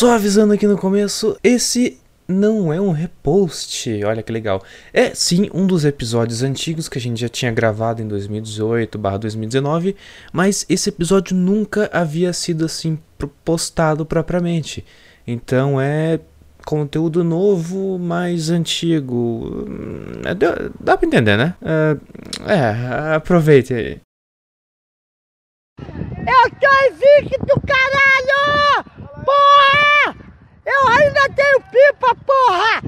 Só avisando aqui no começo, esse não é um repost, olha que legal. É sim um dos episódios antigos que a gente já tinha gravado em 2018/2019, mas esse episódio nunca havia sido assim postado propriamente. Então é conteúdo novo, mais antigo. É, dá, dá pra entender, né? É, é aproveite aí. Eu tô invicto, caralho! Porra! Eu ainda tenho pipa, porra!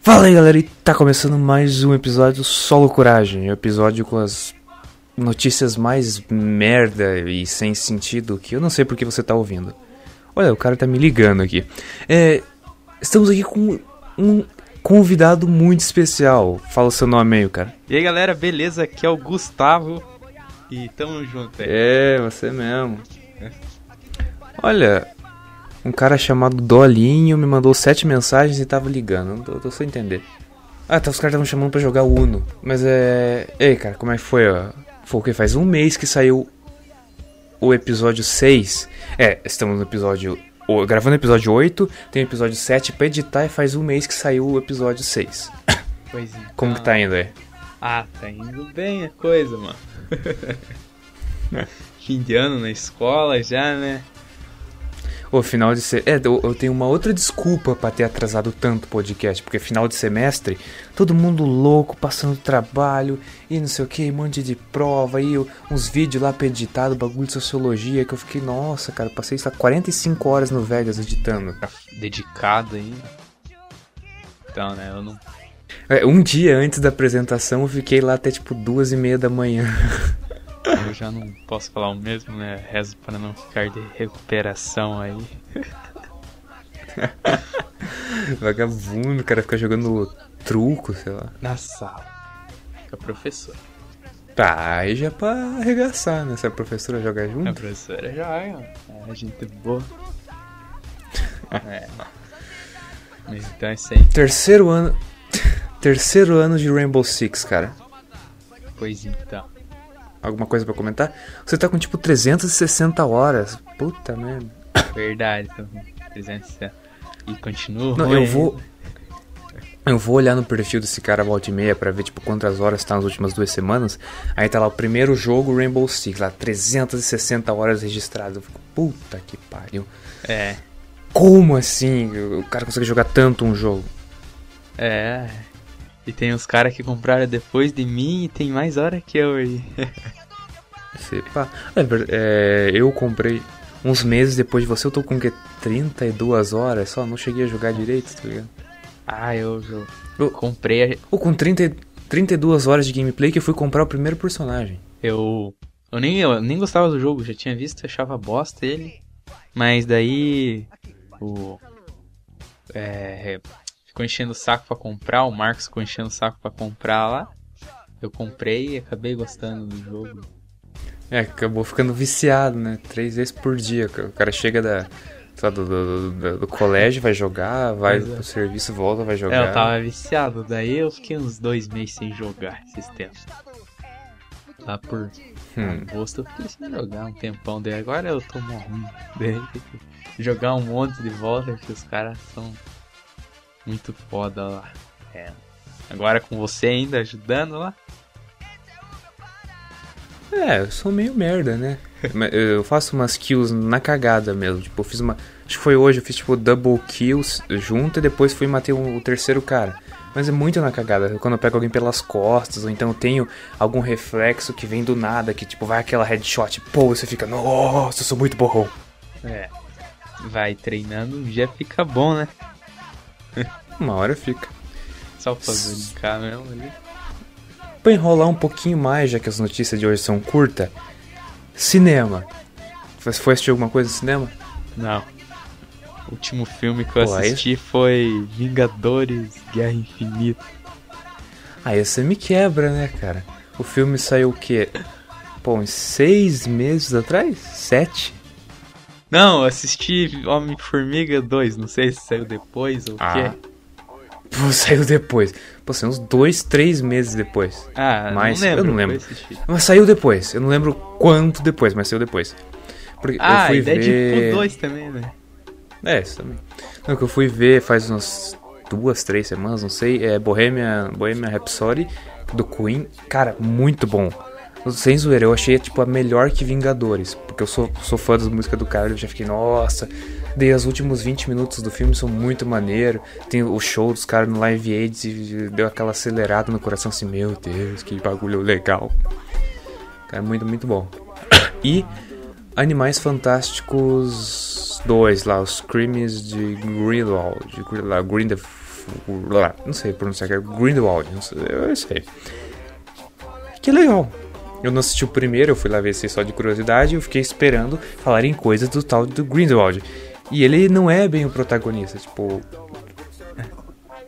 Fala aí galera, e tá começando mais um episódio Solo Coragem, episódio com as notícias mais merda e sem sentido que eu não sei porque você tá ouvindo. Olha, o cara tá me ligando aqui. É, estamos aqui com um convidado muito especial. Fala o seu nome aí, cara. E aí galera, beleza? Aqui é o Gustavo e tamo junto aí. É, você mesmo. Olha, um cara chamado Dolinho me mandou sete mensagens e tava ligando. Não tô, tô sem entender. Ah, tá, os caras estavam chamando pra jogar Uno. Mas é. Ei, cara, como é que foi, ó? Foi o que? Faz um mês que saiu o episódio 6. É, estamos no episódio. Gravando o episódio 8, tem o episódio 7 pra editar e faz um mês que saiu o episódio 6. Pois então. Como que tá indo aí? Ah, tá indo bem a coisa, mano. Fim de ano na escola já, né? O final de se... É, eu, eu tenho uma outra desculpa pra ter atrasado tanto o podcast, porque final de semestre, todo mundo louco, passando trabalho e não sei o que, um monte de prova e uns vídeos lá pra editar bagulho de sociologia que eu fiquei, nossa, cara, passei sei lá, 45 horas no Vegas editando. Dedicado ainda. Então, né, eu não. É, um dia antes da apresentação eu fiquei lá até tipo duas e meia da manhã. Eu já não posso falar o mesmo, né? Rezo para não ficar de recuperação aí. Vagabundo, o cara fica jogando truco, sei lá. Na sala. Com a professora. Tá, aí já é pra arregaçar, né? Se a professora jogar A junto. professora joga, é gente boa. É. Mas então é isso aí. Terceiro ano. Terceiro ano de Rainbow Six, cara. Pois então. Alguma coisa pra comentar? Você tá com tipo 360 horas. Puta merda. Verdade, tô com 300 E continua. Não, eu vou. Eu vou olhar no perfil desse cara volta e meia pra ver tipo quantas horas tá nas últimas duas semanas. Aí tá lá o primeiro jogo Rainbow Six, lá 360 horas registradas. Eu fico, puta que pariu. É. Como assim? O cara consegue jogar tanto um jogo? É. E tem os caras que compraram depois de mim e tem mais hora que eu aí. Sei, pá. É, é, eu comprei uns meses depois de você, eu tô com o quê? 32 horas só? Não cheguei a jogar direito, tá ligado? ah, eu, eu Eu- comprei. Ou com 30, 32 horas de gameplay que eu fui comprar o primeiro personagem. Eu. Eu nem, eu nem gostava do jogo, já tinha visto, achava bosta ele. Mas daí. O. É. Ficou enchendo o saco pra comprar, o Marcos ficou enchendo o saco pra comprar lá. Eu comprei e acabei gostando do jogo. É, acabou ficando viciado, né? Três vezes por dia. O cara chega da, lá, do, do, do- do colégio, vai jogar, vai Pois é. pro serviço, volta, vai É, jogar. eu tava viciado, daí eu fiquei uns dois meses sem jogar esses tempos. Lá por Hum. agosto eu fiquei sem jogar um tempão, daí agora eu tô ruim. Daí que jogar um monte de volta, porque os caras são muito foda lá. É. Agora com você ainda ajudando lá. É, eu sou meio merda, né? Eu faço umas kills na cagada mesmo. Tipo, eu fiz uma. Acho que foi hoje, eu fiz tipo double kills junto e depois fui matei um- o terceiro cara. Mas é muito na cagada. Quando eu pego alguém pelas costas, ou então eu tenho algum reflexo que vem do nada, que tipo, vai aquela headshot, pô, você fica, nossa, eu sou muito borrão. É. Vai treinando, já fica bom, né? Uma hora fica. Só pra brincar mesmo ali. Pra enrolar um pouquinho mais, já que as notícias de hoje são curtas, cinema. Você foi assistir alguma coisa no cinema? Não. O último filme que eu Pô, aí- assisti foi Vingadores Guerra Infinita. Aí você me quebra, né, cara? O filme saiu o quê? Pô, uns seis meses atrás? Sete? Não, assisti Homem-Formiga 2, não sei se saiu depois ou o Ah. quê. Pô, saiu depois. Pô, saiu uns dois, três meses depois. Ah, Mas não lembro. eu não lembro. Mas saiu depois. Eu não lembro quanto depois, mas saiu depois. Porque Ah, eu fui e ver... Deadpool 2 também, né? É, isso também. Não, que eu fui ver faz umas duas, três semanas, não sei. É Bohemia, Bohemia Rhapsody do Queen. Cara, muito bom. Sem zoeira, eu achei tipo a melhor que Vingadores. Porque eu sou, sou fã das músicas do cara, eu já fiquei, nossa. Dei os últimos 20 minutos do filme, são muito maneiro. Tem o show dos caras no Live Aid e deu aquela acelerada no coração assim, meu Deus, que bagulho legal. Cara, muito, muito bom. E Animais Fantásticos 2, lá, os crimes de Grindelwald. De Grin- lá, Grindel- lá, não sei pronunciar, é Grindelwald, não sei, eu sei. Que legal. Eu não assisti o primeiro, eu fui lá ver se só de curiosidade e eu fiquei esperando falarem coisas do tal do Grindelwald. E ele não é bem o protagonista, tipo.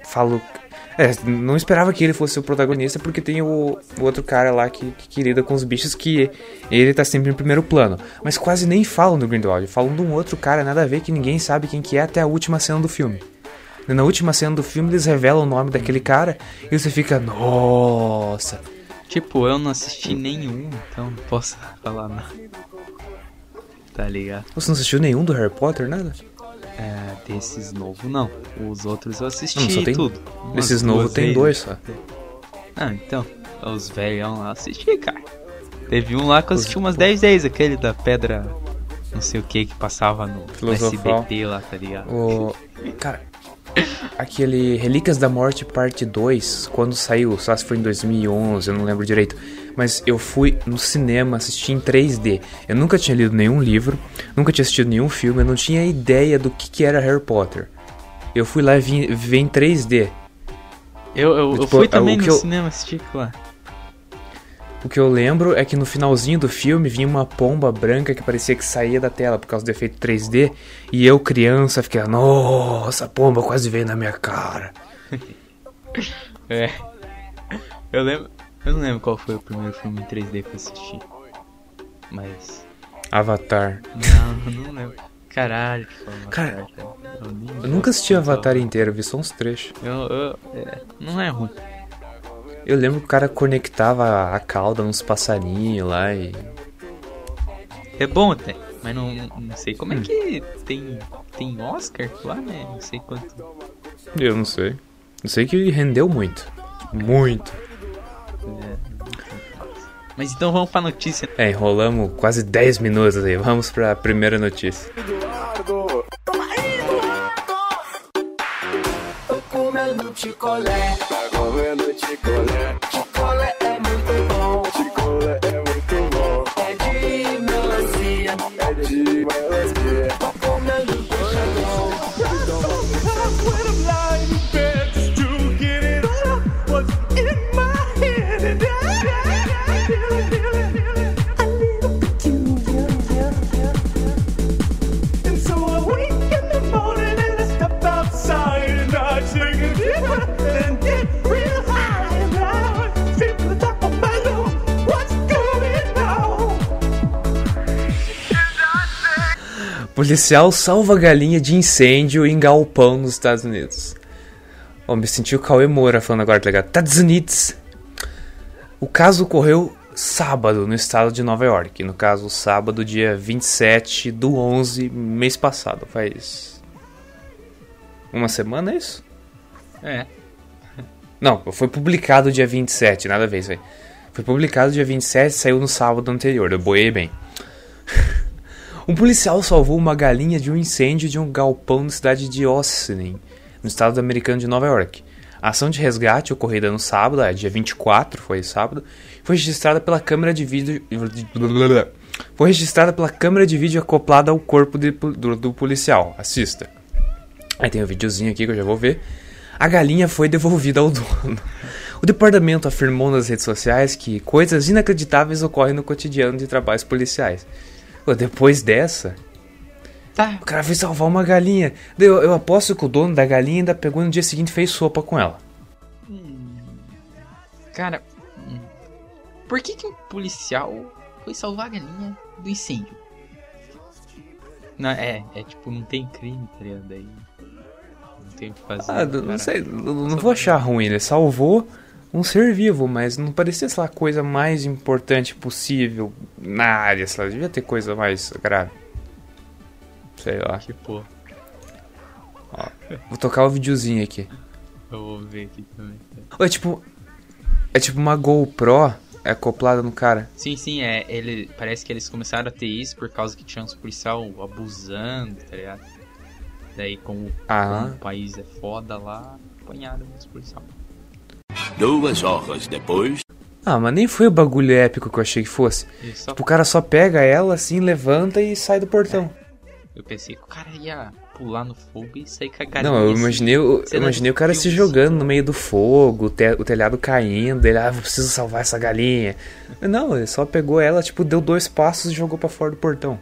Falo. É, não esperava que ele fosse o protagonista porque tem o, o outro cara lá que, que lida com os bichos que ele tá sempre em primeiro plano. Mas quase nem falam do Grindelwald, falam de um outro cara, nada a ver, que ninguém sabe quem que é até a última cena do filme. Na última cena do filme eles revelam o nome daquele cara e você fica, nossa. Tipo, eu não assisti nenhum, então não posso falar nada. Tá ligado? Você não assistiu nenhum do Harry Potter, nada? É, desses novos não. Os outros eu assisti Não, só tem- tudo. Desses novos tem vezes. dois só. Ah, então. Os velhão lá assisti, cara. Teve um lá que eu assisti umas 10 vezes, aquele da pedra. Não sei o que que passava no, no. SBT lá, tá ligado? O. Cara. Aquele Relíquias da Morte Parte 2, quando saiu, só se foi em 2011, eu não lembro direito. Mas eu fui no cinema assistir em 3D. Eu nunca tinha lido nenhum livro, nunca tinha assistido nenhum filme, eu não tinha ideia do que, que era Harry Potter. Eu fui lá vi- ver em 3D. Eu, eu, eu Tipo, fui é, também no eu- cinema assistir lá. O que eu lembro é que no finalzinho do filme vinha uma pomba branca que parecia que saía da tela por causa do efeito 3D. E eu, criança, fiquei, nossa, a pomba quase veio na minha cara. É. Eu lembro. Eu não lembro qual foi o primeiro filme em 3D que eu assisti. Mas. Avatar. Não, não lembro. Caralho, que foi uma Cara, Eu, Eu nunca assisti Avatar inteiro, vi só uns trechos. Eu, eu, é, não é ruim. Eu lembro que o cara conectava a cauda nos passarinhos lá e. É bom até, mas não, não sei como é que tem, tem Oscar lá, né? Não sei quanto. Eu não sei. Eu sei que rendeu muito. Muito. Mas então vamos pra notícia. É, enrolamos quase 10 minutos aí. Vamos pra primeira notícia. Tô comendo picolé. Tá comendo picolé. Picolé Policial salva galinha de incêndio em galpão nos Estados Unidos. Ó, me senti o Cauê Moura falando agora, tá ligado? Estados Unidos. O caso ocorreu sábado no estado de Nova York. No caso, sábado, dia 27 do 11, mês passado. Faz. Uma semana, é isso? É. Não, foi publicado dia 27, nada a ver isso aí. Foi publicado dia 27 e saiu no sábado anterior, eu boiei bem. um policial salvou uma galinha de um incêndio de um galpão na cidade de Austin, no estado americano de Nova York. A ação de resgate ocorrida no sábado, é, dia 24, foi sábado, foi registrada pela câmera de vídeo. Foi registrada pela câmera de vídeo acoplada ao corpo de- do, do policial. Assista. Aí tem um videozinho aqui que eu já vou ver. A galinha foi devolvida ao dono. O departamento afirmou nas redes sociais que coisas inacreditáveis ocorrem no cotidiano de trabalhos policiais. Pô, depois dessa, Tá. o cara foi salvar uma galinha. Eu, eu aposto que o dono da galinha ainda pegou no dia seguinte e fez sopa com ela. Cara, hum, por que que um policial foi salvar a galinha do incêndio? Não, é, é tipo, não tem crime, tá ligado? Daí. Não tem o que fazer. Ah, não sei, não, não vou achar ruim. Ele salvou um ser vivo, mas não parecia, sei lá, a coisa mais importante possível na área, sei lá. Devia ter coisa mais grave. Sei lá. Tipo, Vou tocar o videozinho aqui. eu vou ver aqui também. É tipo. É tipo uma GoPro acoplada no cara. Sim, sim, é. Ele, parece que eles começaram a ter isso por causa que tinha uns policial abusando, tá ligado? Daí, como, Ah. como o país é foda lá, apanharam os policial. Duas horas depois. Ah, mas nem foi o bagulho épico que eu achei que fosse. Só Tipo, o cara só pega ela assim, levanta e sai do portão. eu pensei que o cara ia pular no fogo e sair com a galinha. Não, eu assim. imaginei, eu, eu imaginei o cara se jogando no meio do fogo, o, te- o telhado caindo, ele, ah, eu preciso salvar essa galinha. Não, ele só pegou ela, tipo, deu dois passos e jogou pra fora do portão.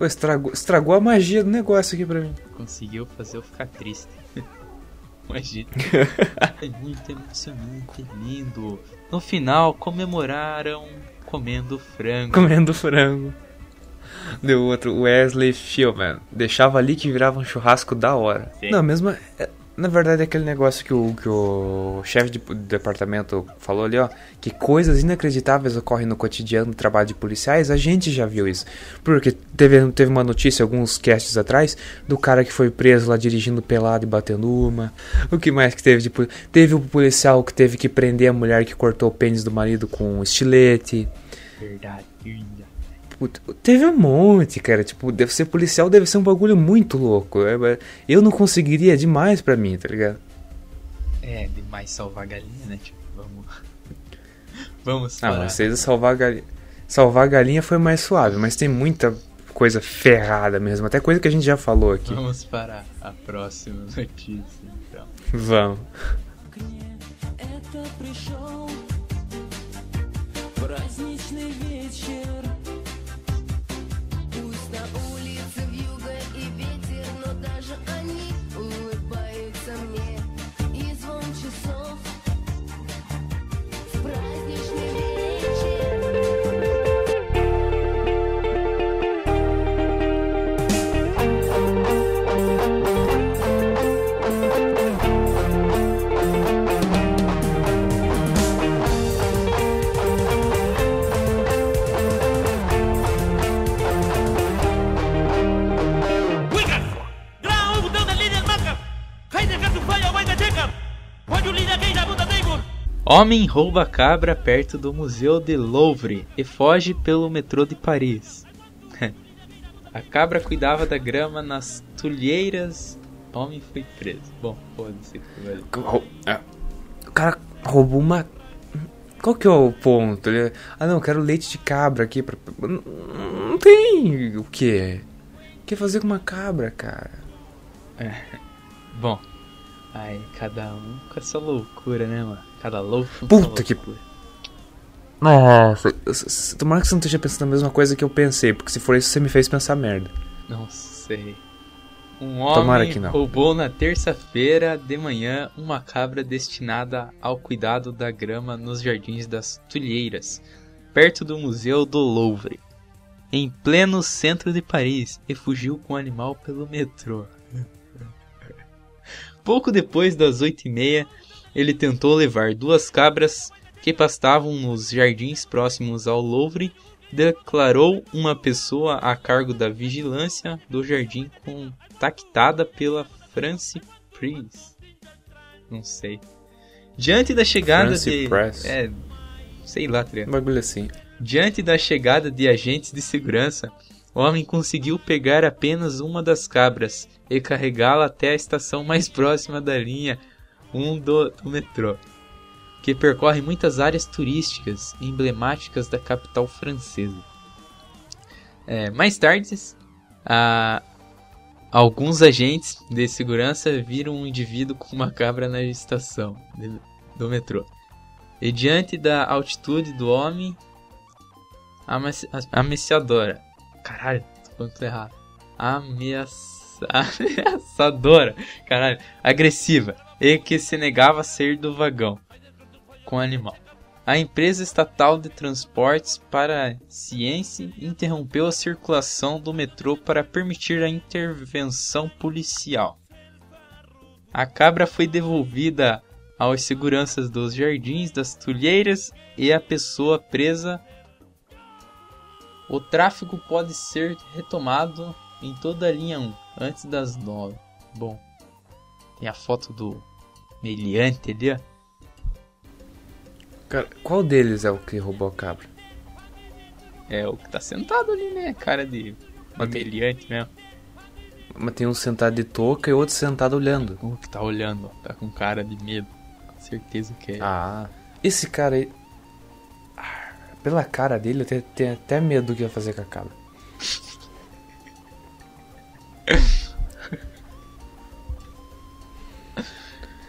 Estragou, estragou a magia do negócio aqui pra mim. Conseguiu fazer eu ficar triste. Imagina. é muito emocionante, é lindo. No final, comemoraram comendo frango. Comendo frango. Deu outro, Wesley Fillman. Deixava ali que virava um churrasco da hora. Sim. Não, mesmo. Na verdade, é aquele negócio que o, que o chefe de de departamento falou ali, ó. Que coisas inacreditáveis ocorrem no cotidiano do trabalho de policiais. A gente já viu isso. Porque teve, teve uma notícia alguns casts atrás do cara que foi preso lá dirigindo pelado e batendo uma. O que mais que teve de. Teve o policial que teve que prender a mulher que cortou o pênis do marido com um estilete. Verdade. Puta, teve um monte, cara. Tipo, deve ser policial, deve ser um bagulho muito louco. É, mas Eu não conseguiria demais pra mim, tá ligado? É, demais salvar a galinha, né? Tipo, vamos. Vamos Ah, parar. mas vocês salvar a galinha. Salvar a galinha foi mais suave, mas tem muita coisa ferrada mesmo. Até coisa que a gente já falou aqui. Vamos para a próxima notícia, então. Vamos. Homem rouba cabra perto do Museu de Louvre e foge pelo metrô de Paris. a cabra cuidava da grama nas tulheiras. Homem foi preso. Bom, foda-se. ah, O cara roubou uma. Qual que é o ponto? Ele- Ah, não, eu quero leite de cabra aqui pra. Não tem o quê? O que fazer com uma cabra, cara? Bom, aí cada um com essa loucura, né, mano? Cada louco com Puta que-. Nossa, s- tomara que você não esteja pensando a mesma coisa que eu pensei, porque se for isso, você me fez pensar merda. Não sei. Um homem que não. roubou na terça-feira de manhã uma cabra destinada ao cuidado da grama nos jardins das Tulheiras, perto do Museu do Louvre, em pleno centro de Paris, e fugiu com o animal pelo metrô. Pouco depois das oito e meia, ele tentou levar duas cabras que pastavam nos jardins próximos ao Louvre declarou uma pessoa a cargo da vigilância do jardim contactada pela France Press. Não sei. Diante da chegada France de Press. é, sei lá? Um bagulho assim. Diante da chegada de agentes de segurança, o homem conseguiu pegar apenas uma das cabras e carregá-la até a estação mais próxima da linha 1 do, do metrô, que percorre muitas áreas turísticas emblemáticas da capital francesa. É, mais tarde, a- alguns agentes de segurança viram um indivíduo com uma cabra na estação de- do metrô. E diante da altitude do homem, Ameaça- Ameaçadora. Caralho, tô falando tudo errado. Ameaça... Ameaçadora. Caralho. Agressiva. E que se negava a sair do vagão com o animal. A empresa estatal de transportes para Ciência interrompeu a circulação do metrô para permitir a intervenção policial. A cabra foi devolvida aos seguranças dos jardins das Tulheiras e a pessoa presa. O tráfego pode ser retomado em toda a linha 1 antes das 9. Bom, tem a foto do meliante ali, ó. Cara, qual deles é o que roubou a cabra? É o que tá sentado ali, né? Cara de tem- meliante mesmo. Mas tem um sentado de touca e outro sentado olhando. O que tá olhando, ó. Tá com cara de medo. Certeza que é. Ah, esse cara aí. Ah, Pela cara dele, eu tenho, tenho até medo do que ia fazer com a cabra.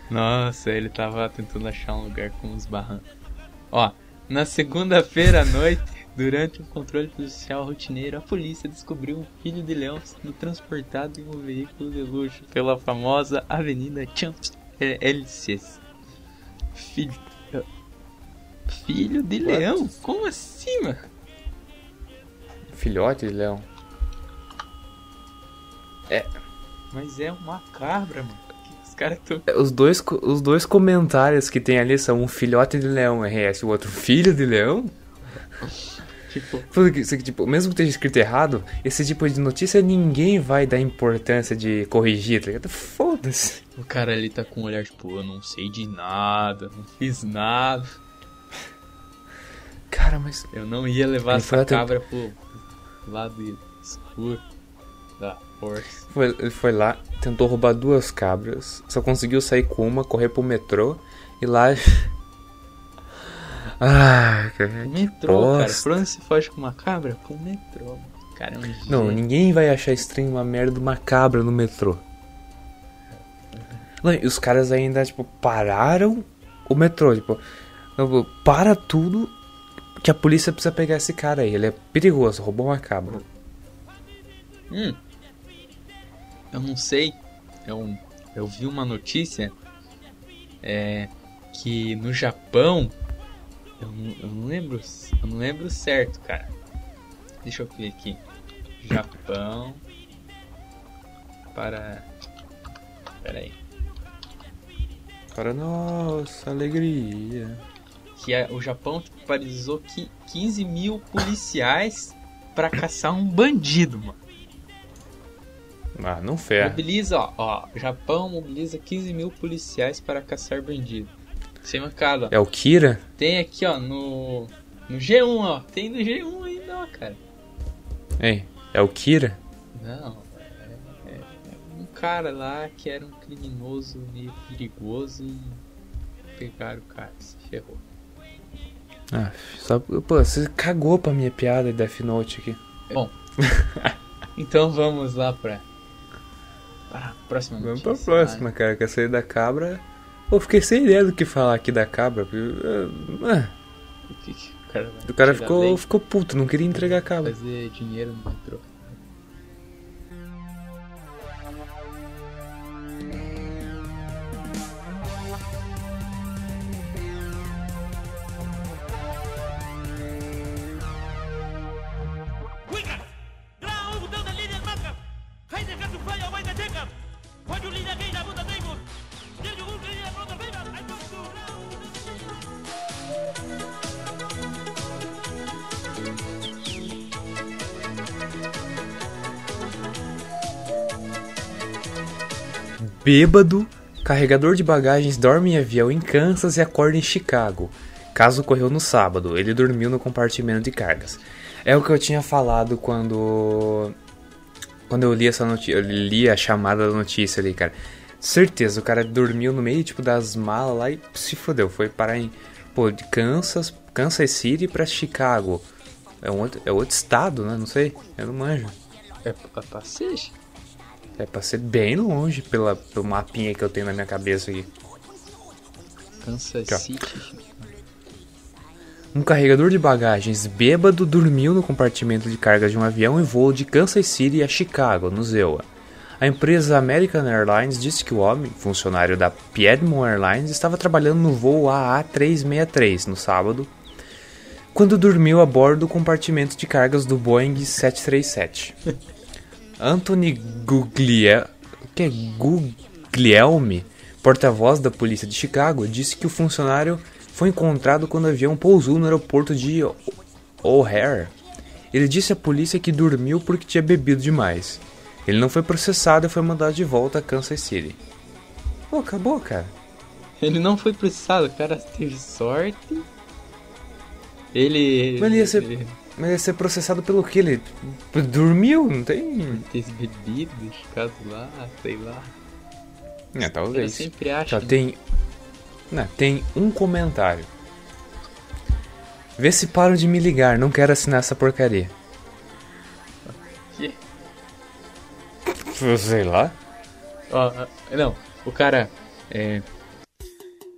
Nossa, ele tava tentando achar um lugar com os barrancos. Ó, na segunda-feira à noite, durante um controle policial rotineiro, a polícia descobriu um filho de leão sendo transportado em um veículo de luxo pela famosa Avenida Champs-Élysées. Filho. Filho de leão? Como assim, mano? Filhote de leão. Mas é uma cabra, mano. Que Os caras tão. Os dois, os dois comentários que tem ali são um filhote de leão RS e o outro filho de leão. Tipo, Porque, tipo, mesmo que esteja escrito errado, esse tipo de notícia ninguém vai dar importância de corrigir, tá ligado? Foda-se. o cara ali tá com um olhar tipo, eu não sei de nada, não fiz nada. Cara, mas. Eu não ia levar essa cabra pro lado escuro força. Foi- ele foi lá, tentou roubar duas cabras, só conseguiu sair com uma, correr pro metrô e lá. Ah, cara. que Metrô, cara. bosta. Pra onde se foge com uma cabra? Pro metrô. mano. Cara, é um Não, ninguém vai achar estranho uma merda uma cabra no metrô. Não, e os caras ainda, tipo, pararam o metrô, tipo, para tudo que a polícia precisa pegar esse cara aí. Ele é perigoso, roubou uma cabra. Hum. Eu não sei. Eu, eu vi uma notícia é, que no Japão. Eu não, eu não lembro. Eu não lembro certo, cara. Deixa eu ver aqui. Japão. Para. Pera aí. Para nossa alegria. Que a- o Japão paralisou qui- 15 mil policiais pra caçar um bandido, mano. Ah, não ferra. Mobiliza, ó, ó. Japão mobiliza 15 mil policiais para caçar bandido. Sem mancada. É o Kira? Tem aqui, ó, no. No G1, ó. Tem no G1 ainda, ó, cara. Ei, é o Kira? Não, é, é- é um cara lá que era um criminoso meio perigoso e pegaram o cara, se ferrou. Ah, só, pô, você cagou pra minha piada de Death Note aqui. Então vamos lá pra. Para a próxima Vamos pra próxima, cara, que essa aí da cabra. Pô, fiquei sem ideia do que falar aqui da cabra. ah, O que que o cara vai o cara ficou, ficou puto, não queria entregar a cabra. fazer dinheiro no metrô. Bêbado, carregador de bagagens dorme em avião em Kansas e acorda em Chicago. Caso ocorreu no sábado, ele dormiu no compartimento de cargas. É o que eu tinha falado quando. Quando eu li essa notícia. Eu li a chamada da notícia ali, cara. Certeza, o cara dormiu no meio, tipo, das malas lá e se fodeu. Foi parar em. Pô, de Kansas, Kansas City pra Chicago. É, um outro, é outro estado, né? Não sei. Eu não manjo. É pra passeio? É pra ser bem longe pela, pelo mapinha que eu tenho na minha cabeça aqui. Kansas. City. Um carregador de bagagens bêbado dormiu no compartimento de cargas de um avião em voo de Kansas City a Chicago, no Zewa. A empresa American Airlines disse que o homem, funcionário da Piedmont Airlines, estava trabalhando no voo AA363 no sábado, quando dormiu a bordo do compartimento de cargas do Boeing 737. Anthony Guglia... que é Guglielmi, porta-voz da polícia de Chicago, disse que o funcionário foi encontrado quando o avião pousou no aeroporto de O'Hare. Ele disse à polícia que dormiu porque tinha bebido demais. Ele não foi processado e foi mandado de volta a Kansas City. Pô, acabou, cara. Ele não foi processado, o cara teve sorte. Ele. Mas ele ia ser, mas ia ser processado pelo que? Ele dormiu? Não tem. Teve bebido, ficado lá, sei lá. É, Eu talvez. sempre acho. Só tem. Não, tem um comentário. Vê se param de me ligar, não quero assinar essa porcaria. Que? Sei lá. Ó, ah, não, o cara. É.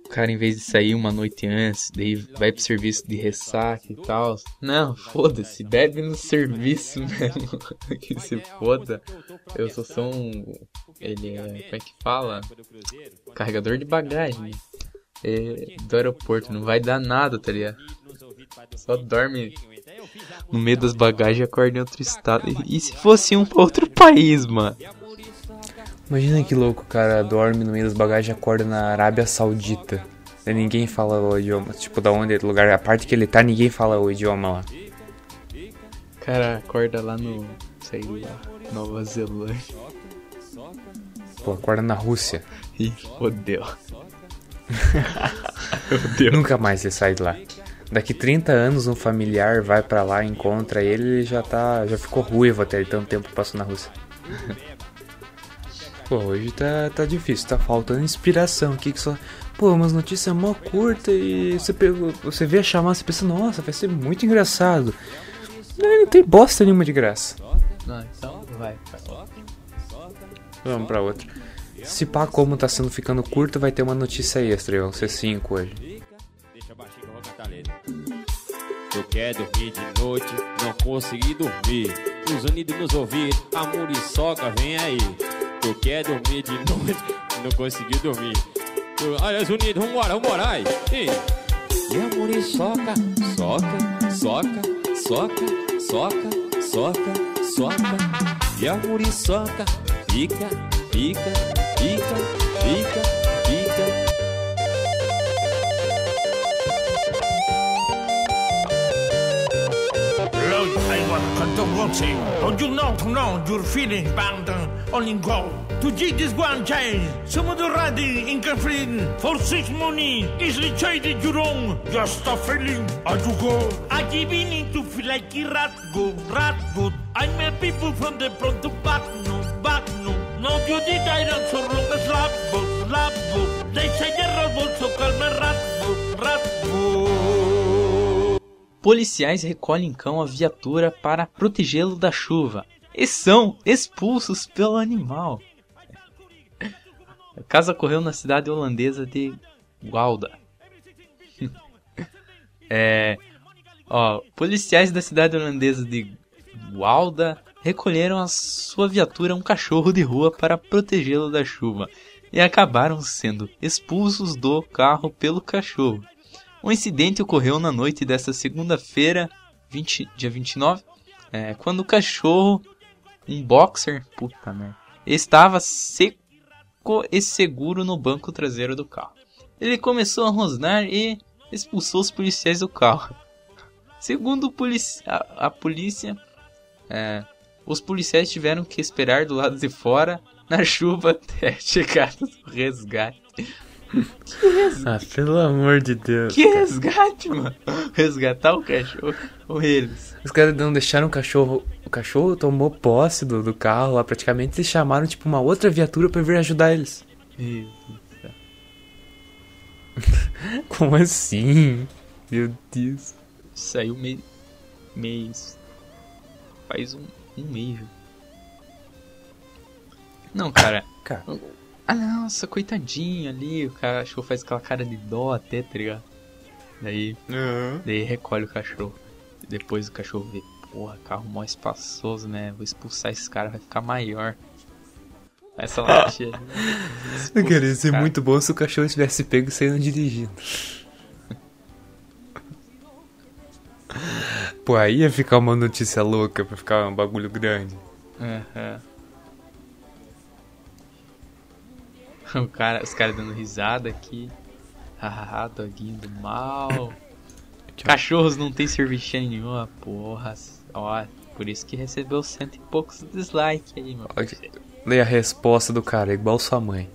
O cara, em vez de sair uma noite antes, daí vai pro serviço de ressaca e tal. Não, foda-se, bebe no serviço mesmo. que se foda. Eu só sou um. Ele é. Como é que fala? Carregador de bagagem. É, do aeroporto, não vai dar nada, tá ligado? Só dorme no meio das bagagens e acorda em outro estado. E, e se fosse um pra outro país, mano? Imagina que louco, o cara dorme no meio das bagagens e acorda na Arábia Saudita. E ninguém fala o idioma. Tipo, da onde lugar, a parte que ele tá, ninguém fala o idioma lá. O cara acorda lá no. sei lá, Nova Zelândia. Pô, acorda na Rússia. Ih, fodeu. fodeu. Nunca mais ele sai de lá. Daqui 30 anos um familiar vai pra lá, encontra ele, ele já tá. já ficou ruivo até ele tanto tempo que passou na Rússia. Pô, hoje tá, tá difícil, tá faltando inspiração aqui que só. Pô, umas notícias mó curta e você, pegou, você vê a chamada, você pensa, nossa, vai ser muito engraçado. Não, não tem bosta nenhuma de graça. Não, então vai, vai. Vamos pra outra. Se pá, como tá sendo ficando curto, vai ter uma notícia extra, e vão ser 5 hoje. Eu quero dormir de noite, não consegui dormir. Os unidos nos ouvir, a muriçoca vem aí. Eu quero dormir de noite, não consegui dormir. Ai, os unidos, vambora, vambora, ai. E, a muriçoca, soca, soca, soca, soca, soca, soca. E a muriçoca, fica, fica, fica, fica, fica. Lord, I to say, don't you know to know your feelings bound only go to get this one change. The riding in conflict for six money traded you wrong. Just a feeling as you go. I feel like a rat. I people from the front to back no, back no. No, you did I don't so long as the rat boat so call me rat boat, rat boat. Policiais recolhem cão a viatura para protegê-lo da chuva e são expulsos pelo animal. O caso ocorreu na cidade holandesa de Gouda. é, ó, policiais da cidade holandesa de Gouda recolheram a sua viatura um cachorro de rua para protegê-lo da chuva e acabaram sendo expulsos do carro pelo cachorro. O incidente ocorreu na noite desta segunda-feira, 20 dia 29, é, quando o cachorro, um boxer, puta merda, estava seco e seguro no banco traseiro do carro. Ele começou a rosnar e expulsou os policiais do carro. Segundo a, a polícia, é, os policiais tiveram que esperar do lado de fora na chuva até a chegada do resgate. Ah, pelo amor de Deus. Que resgate, mano? Resgatar o cachorro ou eles? Os caras não deixaram o cachorro. O cachorro tomou posse do, do carro lá praticamente e chamaram tipo uma outra viatura pra vir ajudar eles. Meu Deus do céu. Como assim? Meu Deus. Saiu me... mês. Faz um, um mês. Não, cara. Cara. Ah, nossa, coitadinho ali. O cachorro faz aquela cara de dó até, tá ligado? Daí, daí recolhe o cachorro. Depois o cachorro vê, porra, carro mó espaçoso, né? Vou expulsar esse cara, vai ficar maior. Essa latinha. Cara, ia ser Cara. muito bom se o cachorro tivesse pego saindo dirigindo. Pô, aí ia ficar uma notícia louca pra ficar um bagulho grande. Aham. O cara, os caras dando risada aqui. Hahaha, doguinho do mal. Cachorros não tem serventia nenhuma, porra. Ó, por isso que recebeu cento e poucos dislikes aí, meu. Parceiro. Leia a resposta do cara, igual sua mãe.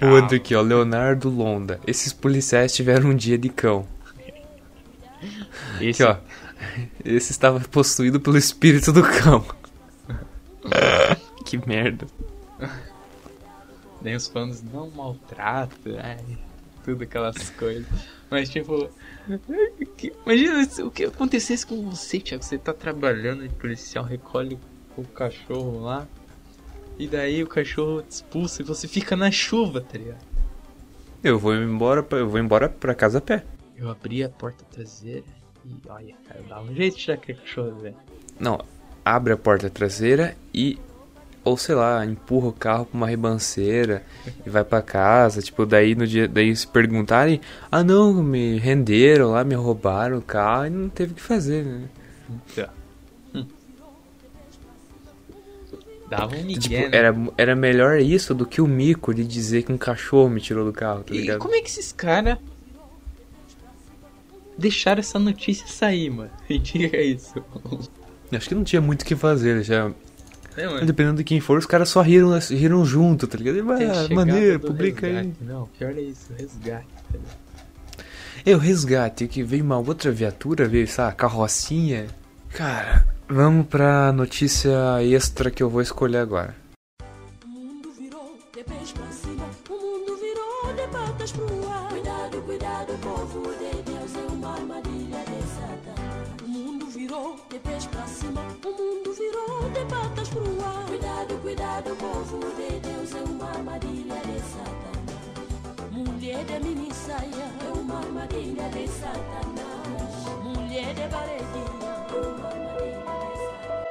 Outro aqui, ó, Leonardo Londa. Esses policiais tiveram um dia de cão. Esse, Aqui, ó. Esse estava possuído pelo espírito do cão. que merda. Daí os fãs não maltrata, ai, tudo aquelas coisas. Mas tipo, imagina se- o que acontecesse com você, Thiago. Você tá trabalhando de policial, recolhe o cachorro lá. E daí o cachorro te expulsa e você fica na chuva, tá ligado? Eu vou embora, eu vou embora pra casa a pé. Eu abri a porta traseira e olha, cara, dá um jeito de tirar aquele cachorro, velho. Não, abre a porta traseira e ou sei lá, empurra o carro pra uma ribanceira e vai pra casa, tipo, daí no dia, daí se perguntarem, ah não, me renderam lá, me roubaram o carro e não teve o que fazer, né? Tá. Hum. Dava um migué, Tipo, né? era, era melhor isso do que o mico de dizer que um cachorro me tirou do carro, tá E ligado? como é que esses caras deixaram essa notícia sair, mano? Me diga isso. Acho que não tinha muito o que fazer, já. É. Dependendo de quem for, os caras só riram, riram junto, tá ligado? Tem ah, maneiro, publica aí. resgate. Não, pior é isso, resgate. tá ligado? Eu resgate, que veio uma outra viatura, veio essa carrocinha. Cara, vamos pra notícia extra que eu vou escolher agora. Mulher de mini saia, é uma armadilha de Satanás. Mulher de varedinha, é uma armadilha de Satanás.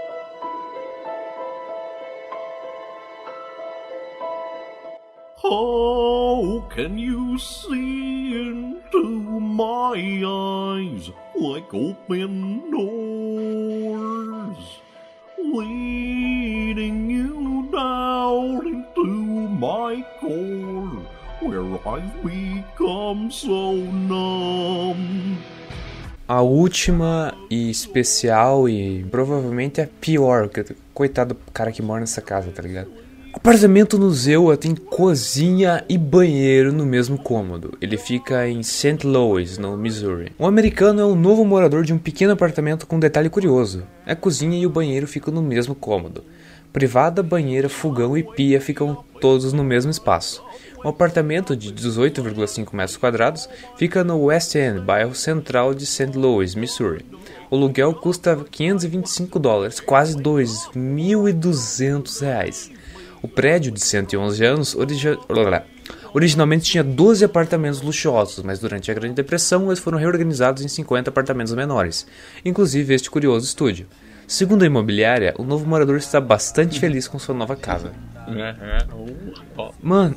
How can you see into my eyes like open doors, I've become so numb? A última e especial e provavelmente a pior, que coitado do cara que mora nessa casa, tá ligado? Apartamento no Zewa tem cozinha e banheiro no mesmo cômodo. Ele fica em St. Louis, no Missouri. Um americano é um novo morador de um pequeno apartamento com um detalhe curioso. A cozinha e o banheiro ficam no mesmo cômodo. Privada, banheira, fogão e pia ficam todos no mesmo espaço. Um apartamento de 18,5 metros quadrados fica no West End, bairro central de St. Louis, Missouri. O aluguel custa 525 dólares, quase 2.200 reais. O prédio de 111 anos origi- originalmente tinha 12 apartamentos luxuosos, mas durante a Grande Depressão eles foram reorganizados em 50 apartamentos menores, inclusive este curioso estúdio. Segundo a imobiliária, o novo morador está bastante feliz com sua nova casa. Uh, ó, Mano.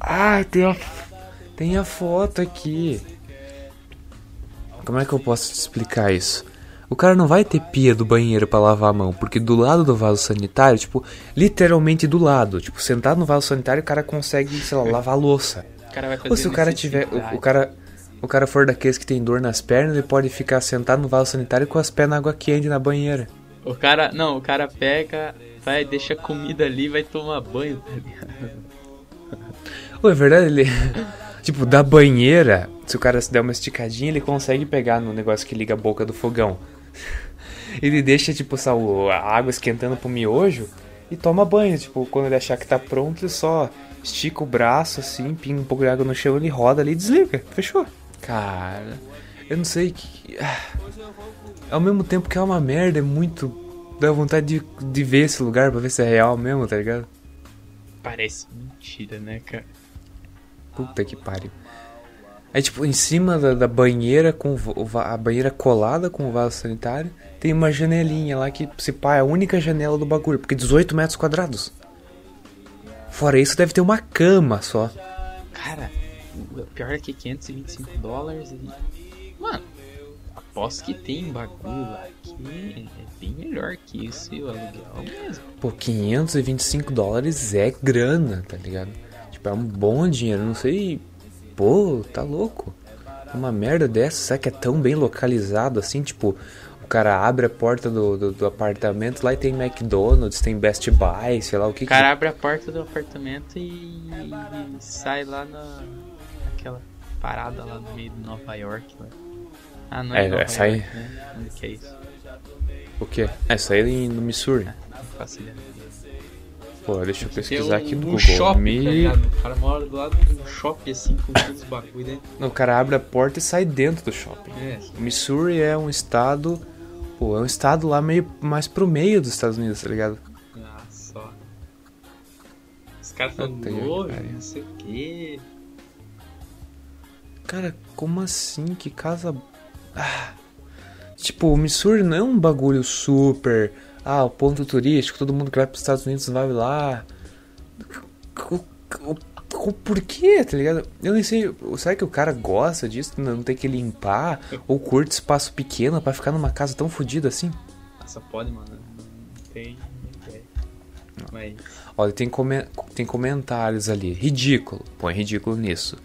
Ai, tem a, tem a foto aqui. Como é que eu posso te explicar isso? O cara não vai ter pia do banheiro pra lavar a mão, porque do lado do vaso sanitário, tipo, literalmente do lado, tipo, sentado no vaso sanitário, o cara consegue, sei lá, lavar a louça. o cara vai fazer Ou se o cara tiver, o, o cara, o cara for daqueles que tem dor nas pernas, ele pode ficar sentado no vaso sanitário com as pés na água quente na banheira. O cara, não, o cara pega, vai, deixa a comida ali e vai tomar banho, tá ligado? Pô, é verdade, ele. tipo, da banheira, se o cara se der uma esticadinha, ele consegue pegar no negócio que liga a boca do fogão. ele deixa, tipo, a água esquentando pro miojo e toma banho. Tipo, quando ele achar que tá pronto, ele só estica o braço assim, pinga um pouco de água no chão, ele roda ali e desliga. Fechou. Cara, eu não sei que. ah, Ao mesmo tempo que é uma merda, é muito. Dá vontade de, de ver esse lugar pra ver se é real mesmo, tá ligado? Parece mentira, né, cara? Puta que pariu. Aí, tipo, em cima da, da banheira, com a banheira colada com o vaso sanitário, tem uma janelinha lá que, se pá, é a única janela do bagulho, porque 18 metros quadrados. Fora isso, deve ter uma cama só. Cara, o pior é que 525 dólares e. Mano, aposto que tem bagulho lá que é bem melhor que isso e o aluguel mesmo. Pô, 525 dólares é grana, tá ligado? Tipo, é um bom dinheiro, não sei. Pô, tá louco. Uma merda dessa, será que é tão bem localizado assim? Tipo, o cara abre a porta do, do, do apartamento lá e tem McDonald's, tem Best Buy, sei lá o que. O cara abre a porta do apartamento e, e sai lá na, naquela parada lá no meio de Nova York. Lá. Ah, não é, É, Nova essa aí- York, né? Onde que é isso? que, o quê? É, em- no Missouri. Não faço ideia. Pô, deixa eu pesquisar aqui no um Google. shopping, tá ligado? O cara mora do lado de um shopping assim com todos os bagulho dentro. Não, o cara abre a porta e sai dentro do shopping. É, O Missouri é um estado. Pô, é um estado lá meio mais pro meio dos Estados Unidos, tá ligado? ah, só. Os caras que "Ô, pariu." não sei o quê. Cara, como assim? Que casa. Ah. Tipo, o Missouri não é um bagulho super. Ah, o ponto turístico, todo mundo que vai pros Estados Unidos vai lá. O, porquê, tá ligado? Eu nem sei. Será que o cara gosta disso? Não tem que limpar? Ou curte espaço pequeno pra ficar numa casa tão fodida assim? Nossa, pode, mano. Não tem ideia. Mas. Olha, tem, come- tem comentários ali. Ridículo. Põe ridículo nisso.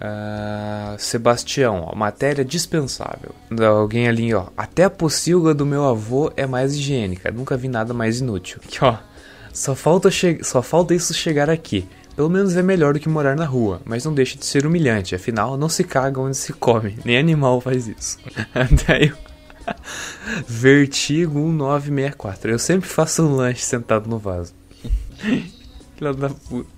Ah, Sebastião, ó, matéria dispensável. Alguém ali, ó. Até a pocilga do meu avô é mais higiênica. Nunca vi nada mais inútil. Aqui, ó. Só falta, só falta isso chegar aqui. Pelo menos é melhor do que morar na rua, mas não deixa de ser humilhante. Afinal, não se caga onde se come. Nem animal faz isso. Daí, Vertigo 1964. Eu sempre faço um lanche sentado no vaso. Filha da puta.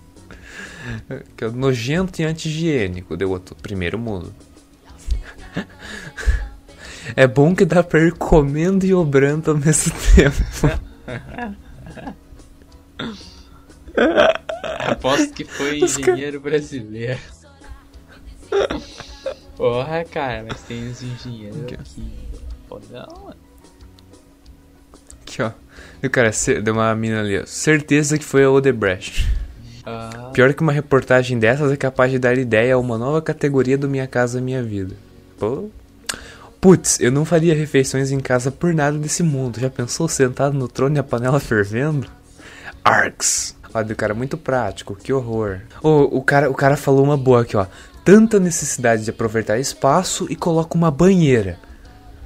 Que é nojento e anti-higiênico, deu outro. Primeiro mundo. É bom que dá pra ir comendo e obrando ao mesmo tempo. Aposto que foi engenheiro brasileiro. Porra, cara, mas tem uns engenheiros aqui. Fodão, mano. Aqui, ó. E o cara, deu uma mina ali, ó. Certeza que foi a Odebrecht. Ah, Pior que uma reportagem dessas é capaz de dar ideia a uma nova categoria do Minha Casa Minha Vida. Pô. Putz, eu não faria refeições em casa por nada desse mundo. Já pensou sentado no trono e a panela fervendo? Arx. Olha, o cara muito prático, que horror. O, cara, o cara falou uma boa aqui, ó. Tanta necessidade de aproveitar espaço e coloca uma banheira.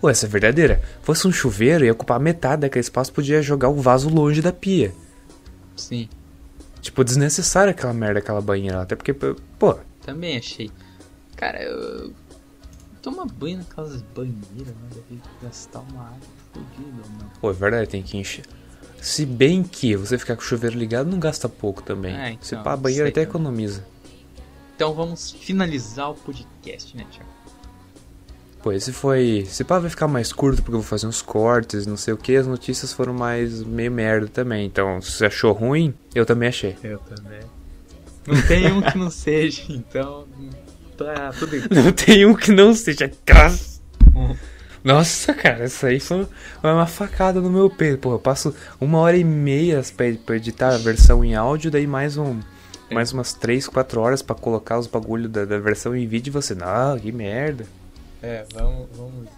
Pô, essa é verdadeira. Fosse um chuveiro, ia ocupar metade daquele espaço, podia jogar o vaso longe da pia. sim, Tipo, desnecessário aquela merda, aquela banheira lá. Até porque, pô, também achei. Cara, eu. Toma banho naquelas banheiras, né? Deve gastar uma água fodida, mano. pô, é verdade, tem que encher. Se bem que você ficar com o chuveiro ligado não gasta pouco também. É, então, Se pá, a banheira até também. economiza. Então vamos finalizar o podcast, né, Thiago? Pô, esse foi. Se pá, vai ficar mais curto porque eu vou fazer uns cortes, não sei o que. As notícias foram mais meio merda também. Então, se você achou ruim, eu também achei. Eu também. Não tem um que não seja, então. Tá tudo igual. Não tem um que não seja. Nossa, cara, isso aí foi uma facada no meu peito. Pô, eu passo uma hora e meia pra, editar a versão em áudio, daí mais um. Mais umas 3, 4 horas pra colocar os bagulho da, da versão em vídeo e você, não, que merda. É, vamos, vamos.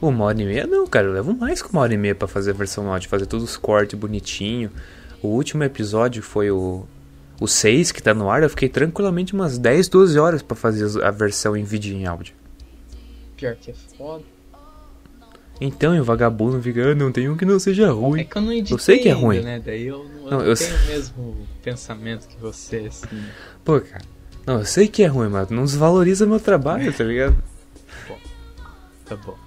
Uma hora e meia não, cara, eu levo mais que uma hora e meia pra fazer a versão áudio, fazer todos os cortes bonitinho. O último episódio foi o. O 6 que tá no ar, eu fiquei tranquilamente umas 10, 12 horas pra fazer a versão em vídeo e em áudio. Pior que é foda. Então, e o vagabundo fica, ah, não tem um que não seja ruim. É que eu não editei Eu sei que é ainda, ruim. né? Daí eu não, eu Não, eu tenho o mesmo pensamento que você, assim. Pô, cara. Não, eu sei que é ruim, mas não desvaloriza meu trabalho, tá ligado? Tá bom. Me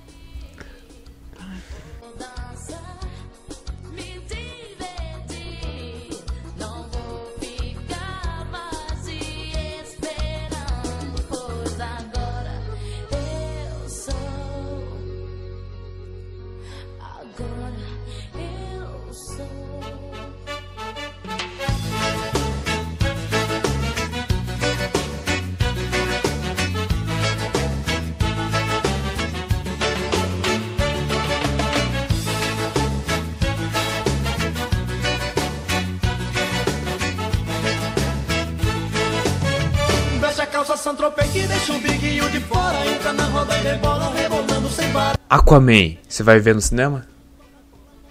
Aquaman, você vai ver no cinema?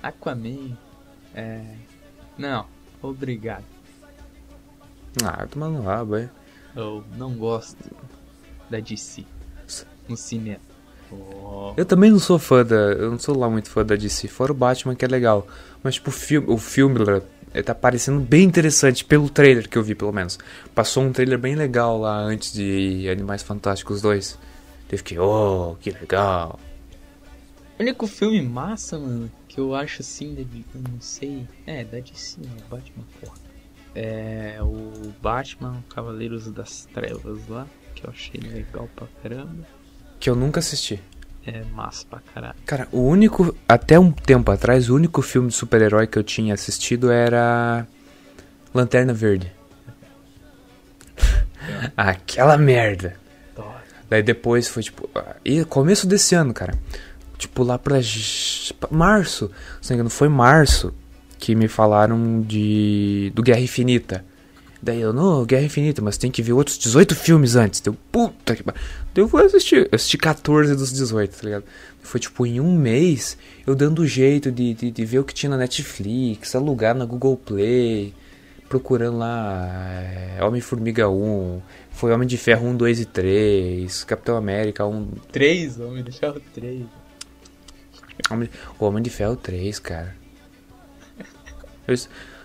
Aquaman. É. Não, obrigado. Ah, tomando rabo, é. Eu não gosto da DC no cinema. Oh, Eu também não sou fã da. Eu não sou lá muito fã da DC, fora o Batman que é legal. Mas, tipo, o filme, o filme ele tá parecendo bem interessante pelo trailer que eu vi, pelo menos. Passou um trailer bem legal lá antes de Animais Fantásticos 2. Eu fiquei, oh, que legal. O único filme massa, mano, que eu acho assim, eu não sei. É, da DC, né? Batman, porra. É o Batman Cavaleiros das Trevas lá, que eu achei legal pra caramba. Que eu nunca assisti. É massa pra caralho. Cara, o único. Até um tempo atrás, o único filme de super-herói que eu tinha assistido era. Lanterna Verde. Aquela merda. Daí depois foi tipo. E começo desse ano, cara. Tipo, lá pra. março. Se não foi março que me falaram de. do Guerra Infinita. Daí eu, não, Guerra Infinita, mas tem que ver outros 18 filmes antes. Deu, puta que pariu. Eu fui assistir. Eu assisti 14 dos 18, tá ligado? Foi tipo em um mês eu dando jeito de, de, de ver o que tinha na Netflix, alugar na Google Play, procurando lá é, Homem-Formiga 1, foi Homem de Ferro 1, 2 e 3, Capitão América 1, 3, Homem de Ferro 3. Homem, o Homem de Ferro 3, cara. Eu-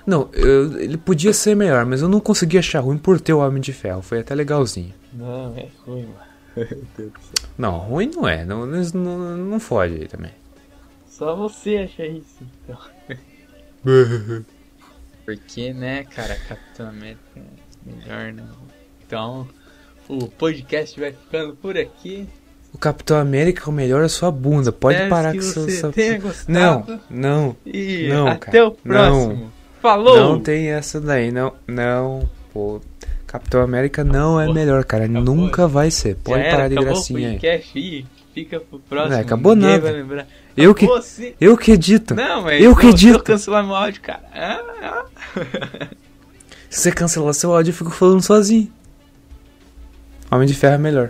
não, eu- ele podia ser melhor, mas eu não consegui achar ruim por ter o Homem de Ferro. Foi até legalzinho. Não, é ruim, mano. Meu Deus do céu. Não, ruim não é. Não, não, não, não fode aí também. Só você acha isso, então. Porque, né, cara, Capitão América é melhor, né? Então, o podcast vai ficando por aqui. O Capitão América é o melhor é sua bunda. Pode Espero parar com você seu- tenha gostado. Não, não. E Não, até cara, o próximo. não. Falou! Não tem essa daí, não. Não, pô. Capitão América não é Acabou. melhor, cara. Acabou. Nunca vai ser. Pode era, parar de gracinha aí. fica pro próximo. Não, é, acabou Ninguém nada. Eu que, eu que edito. Não, mas eu que edito. eu cancelar meu áudio, cara. Ah, ah. Se você cancelar seu áudio, eu fico falando sozinho. Homem de Ferro é melhor.